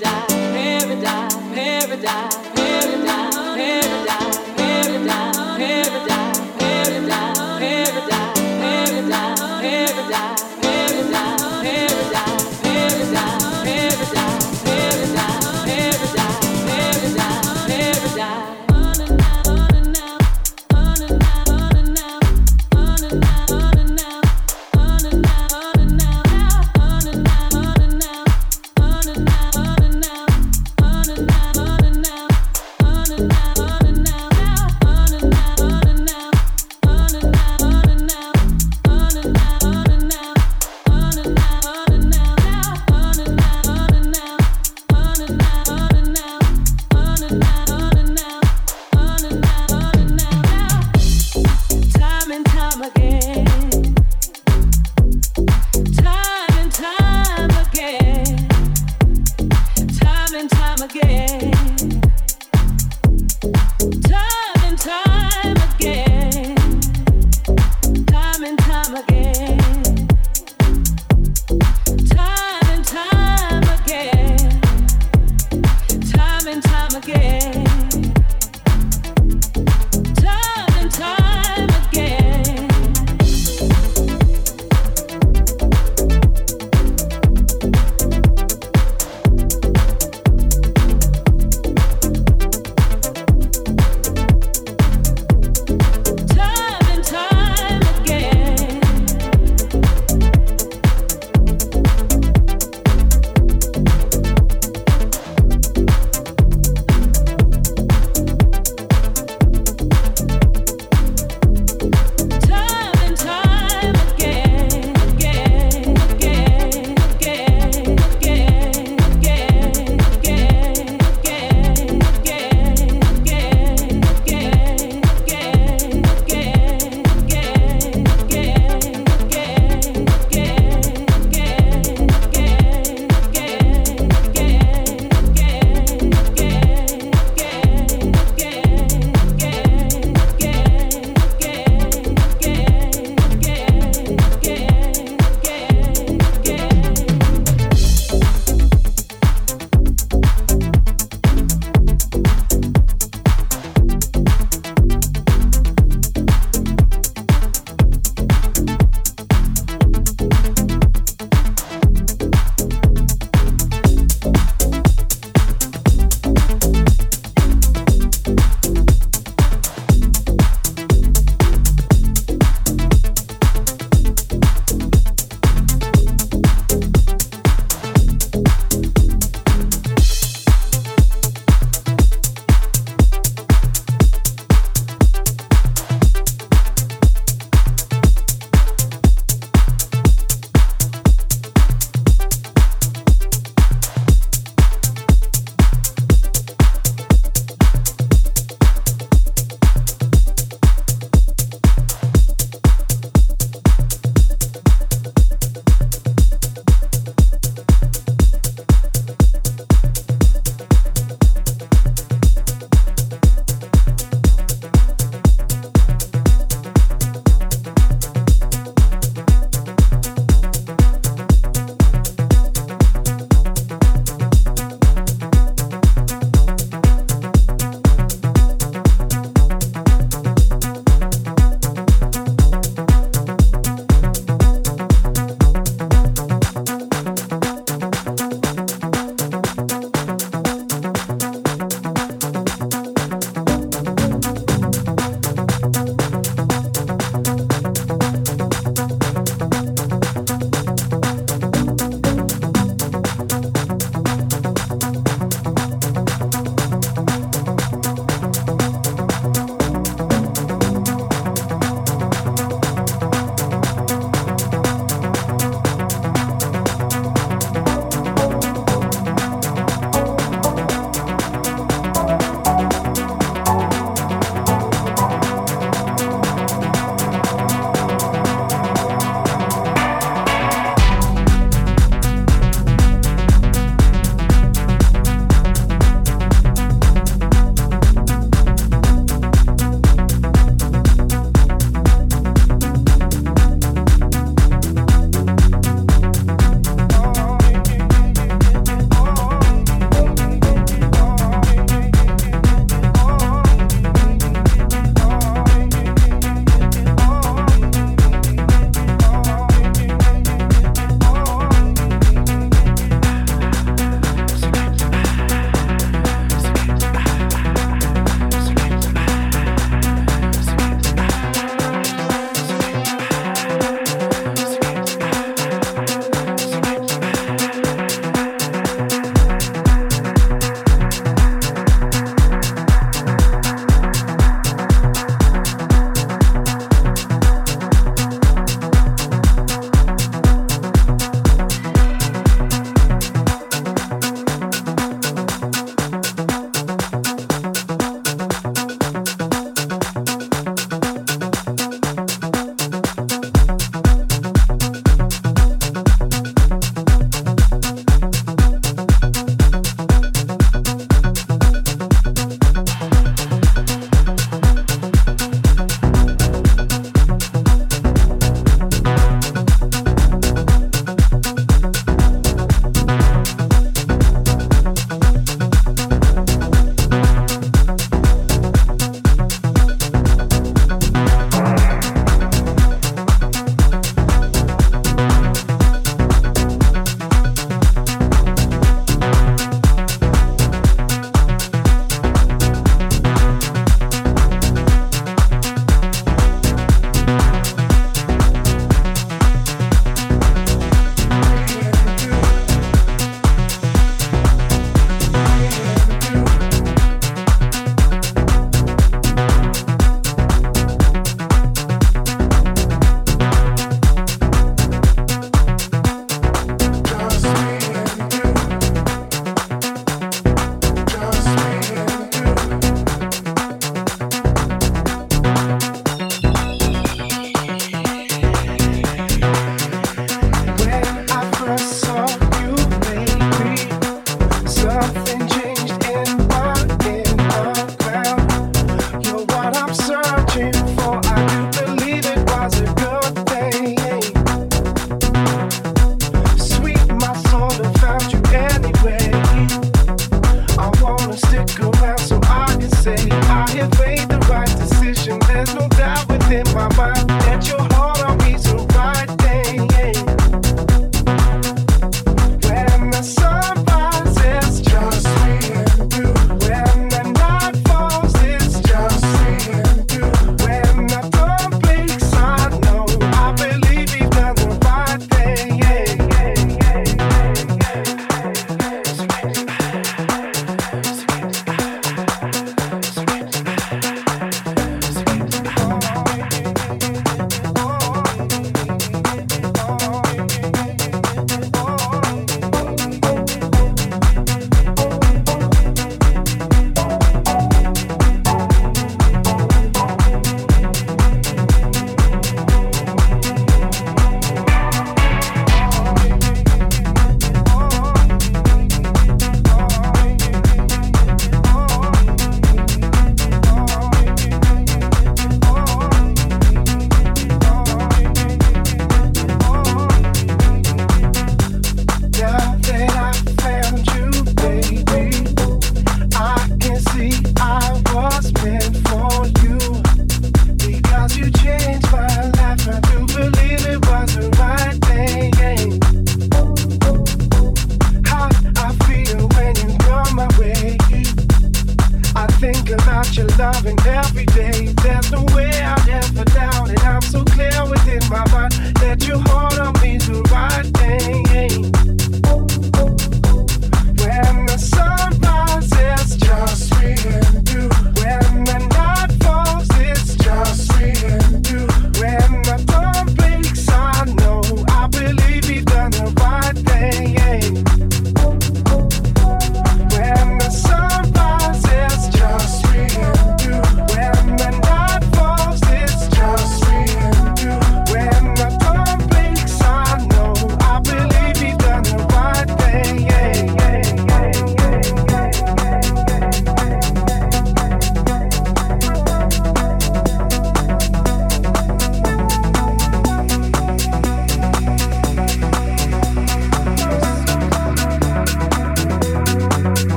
paradise, paradise, paradise.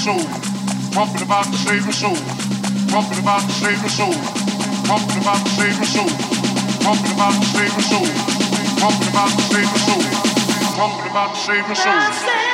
soul, Talking about the saving soul, Talking about the saving soul, Talking about the saving soul, Talking about the saving soul, Talking about the saving soul, Talking about the saving soul.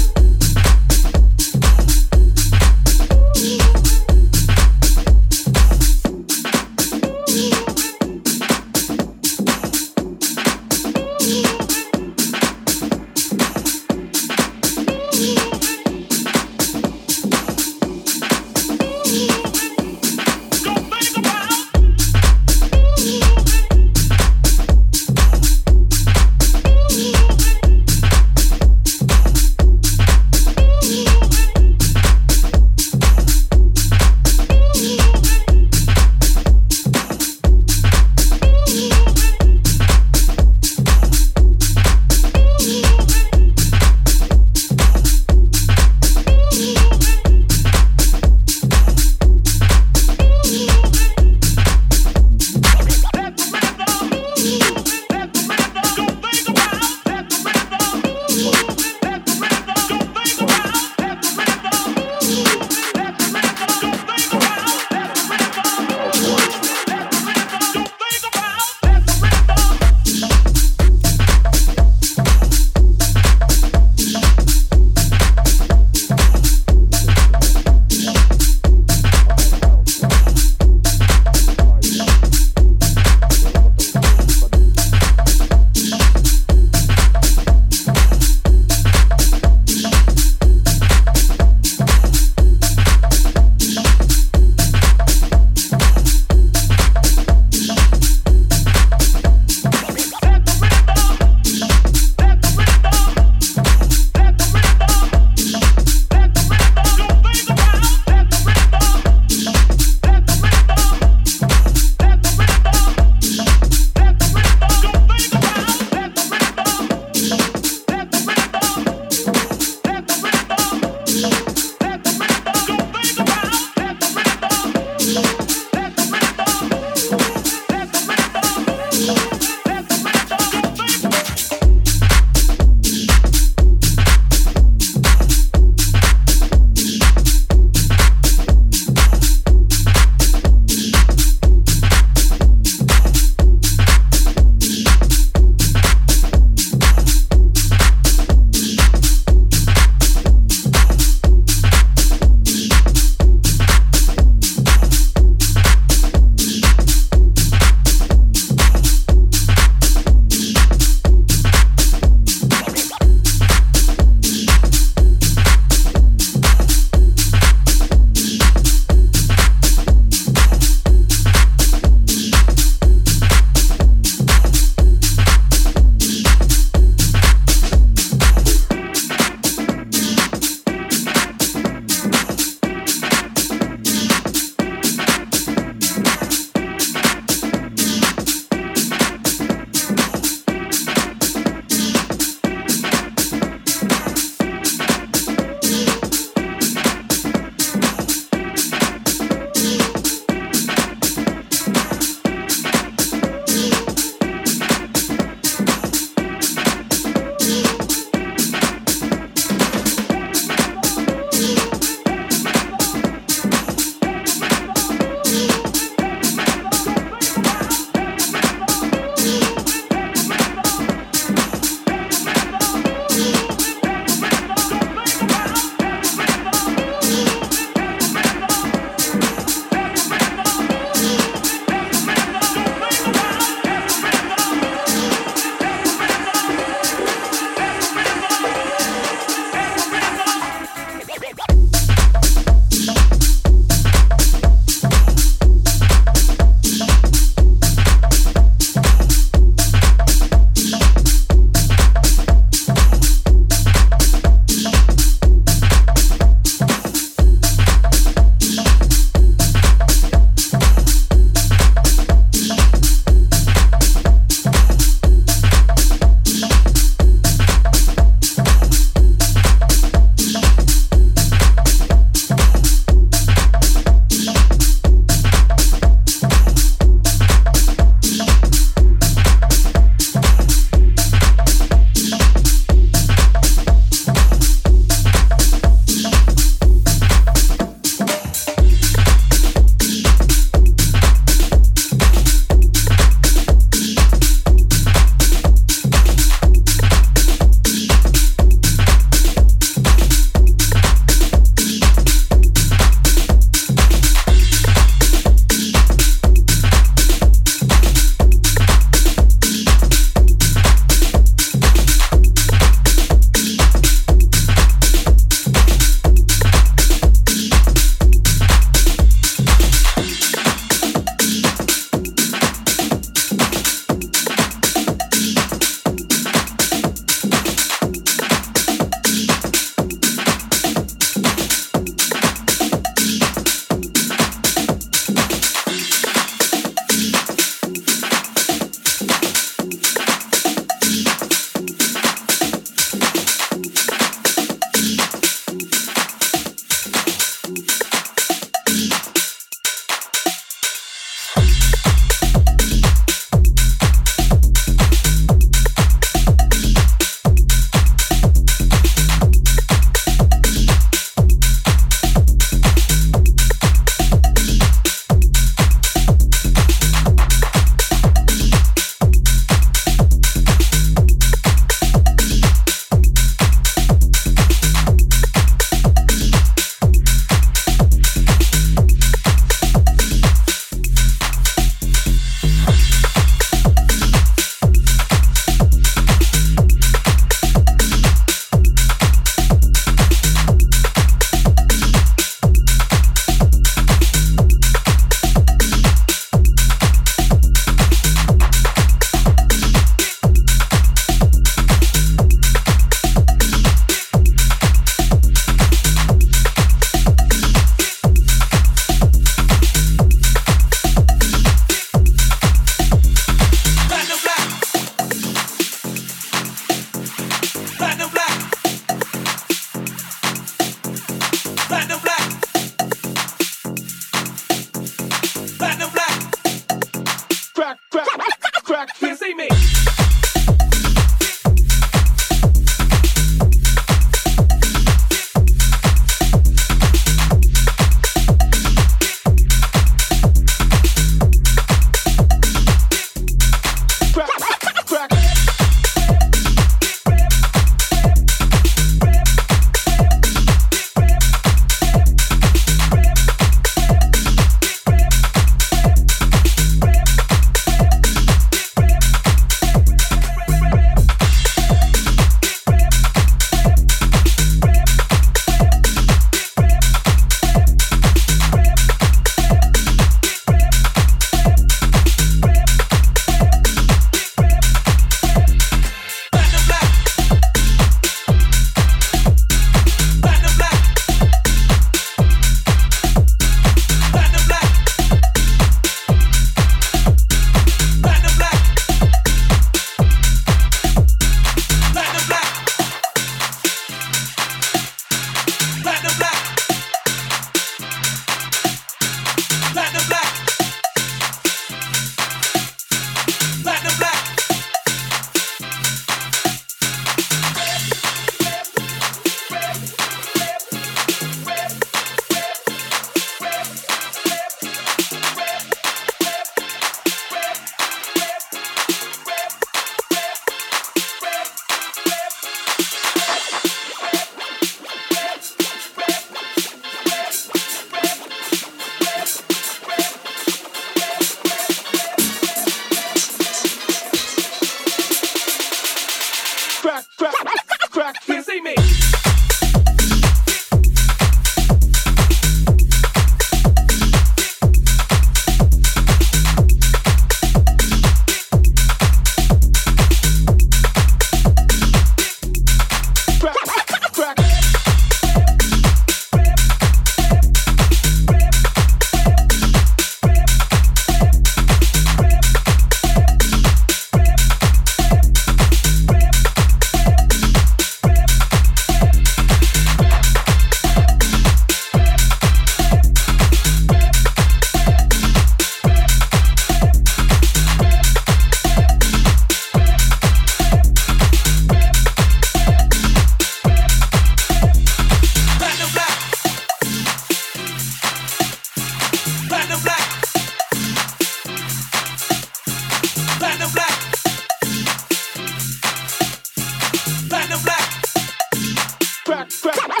crack, crack.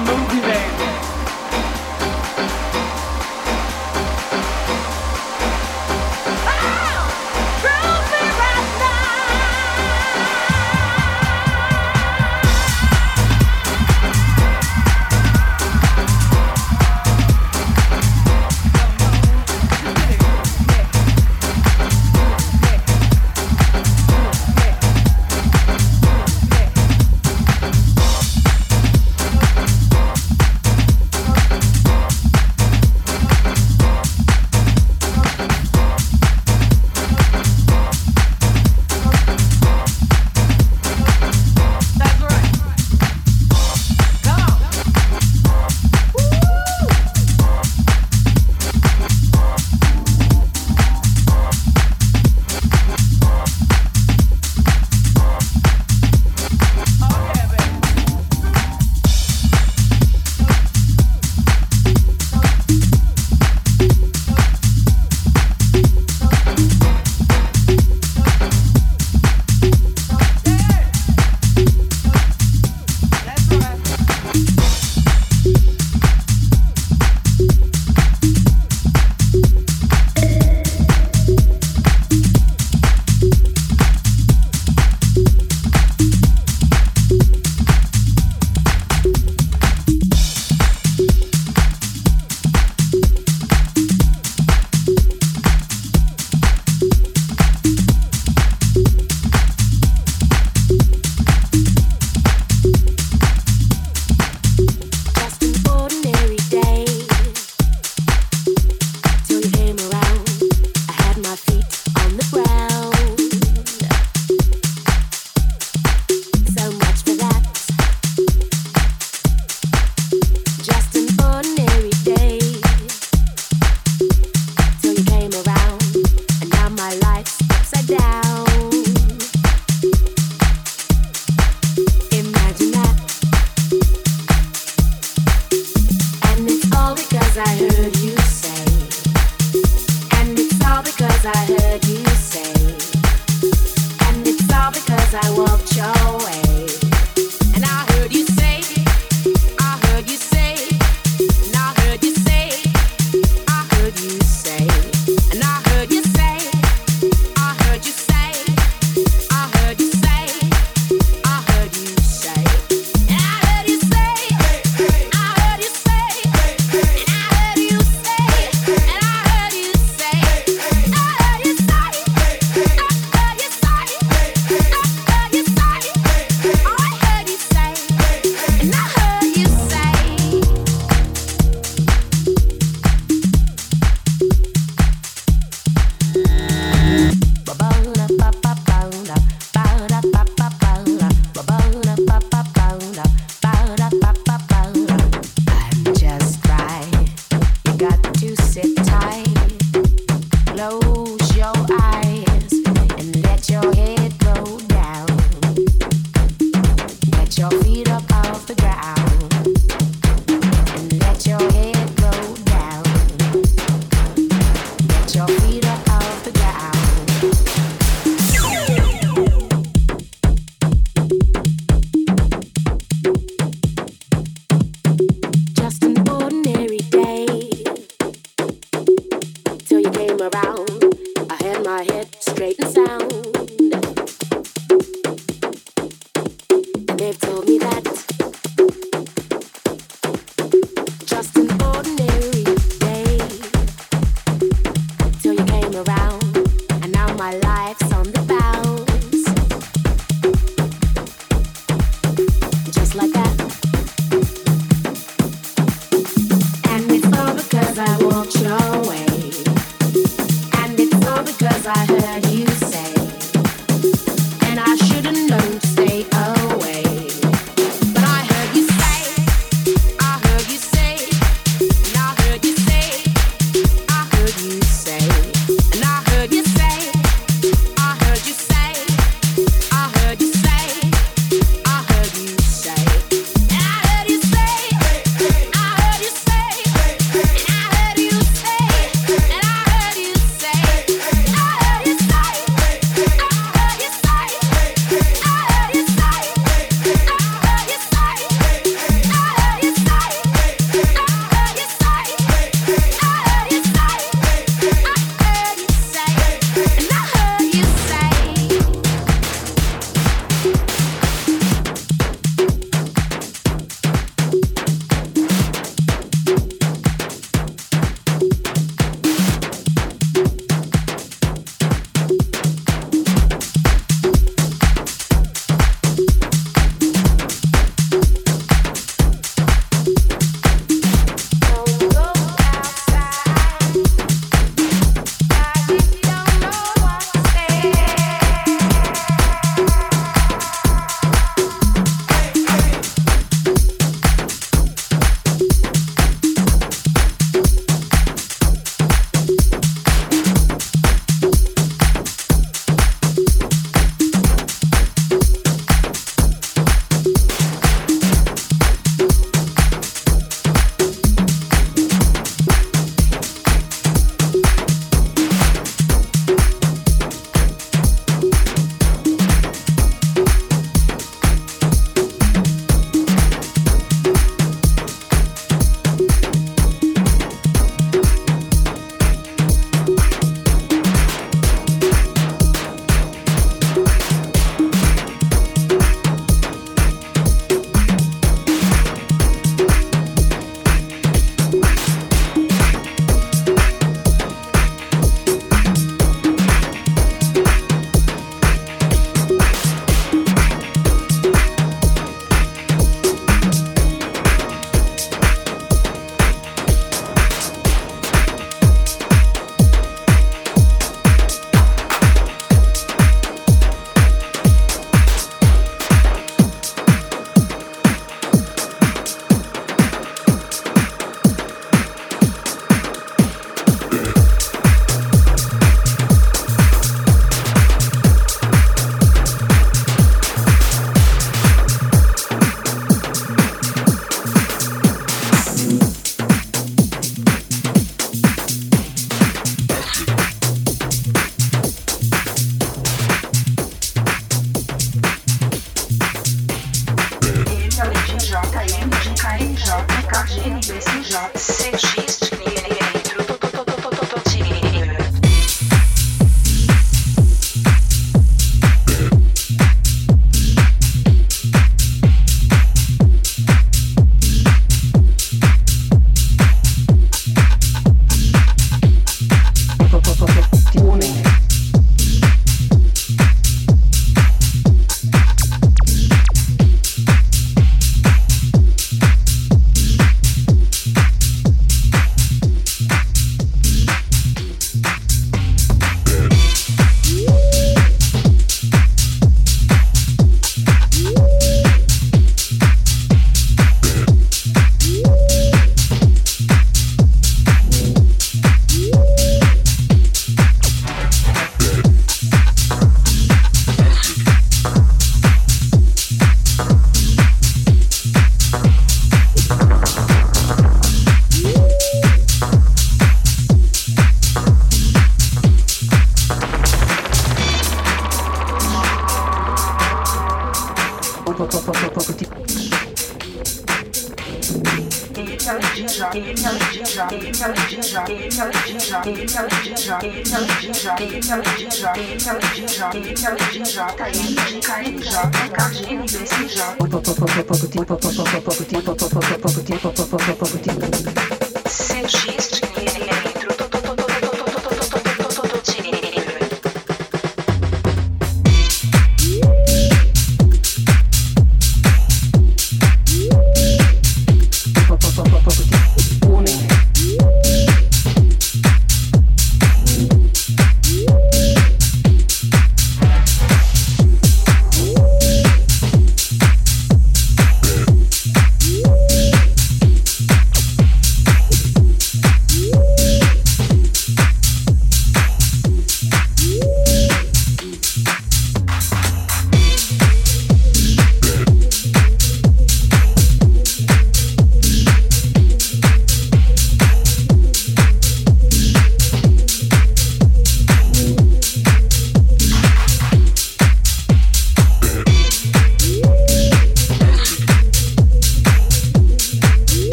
But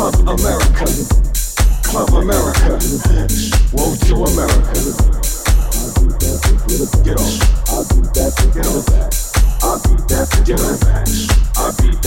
Club America. Club America. Woe to America. Get off. Get off. I'll be back. Get off. I'll be back. Get off. I'll be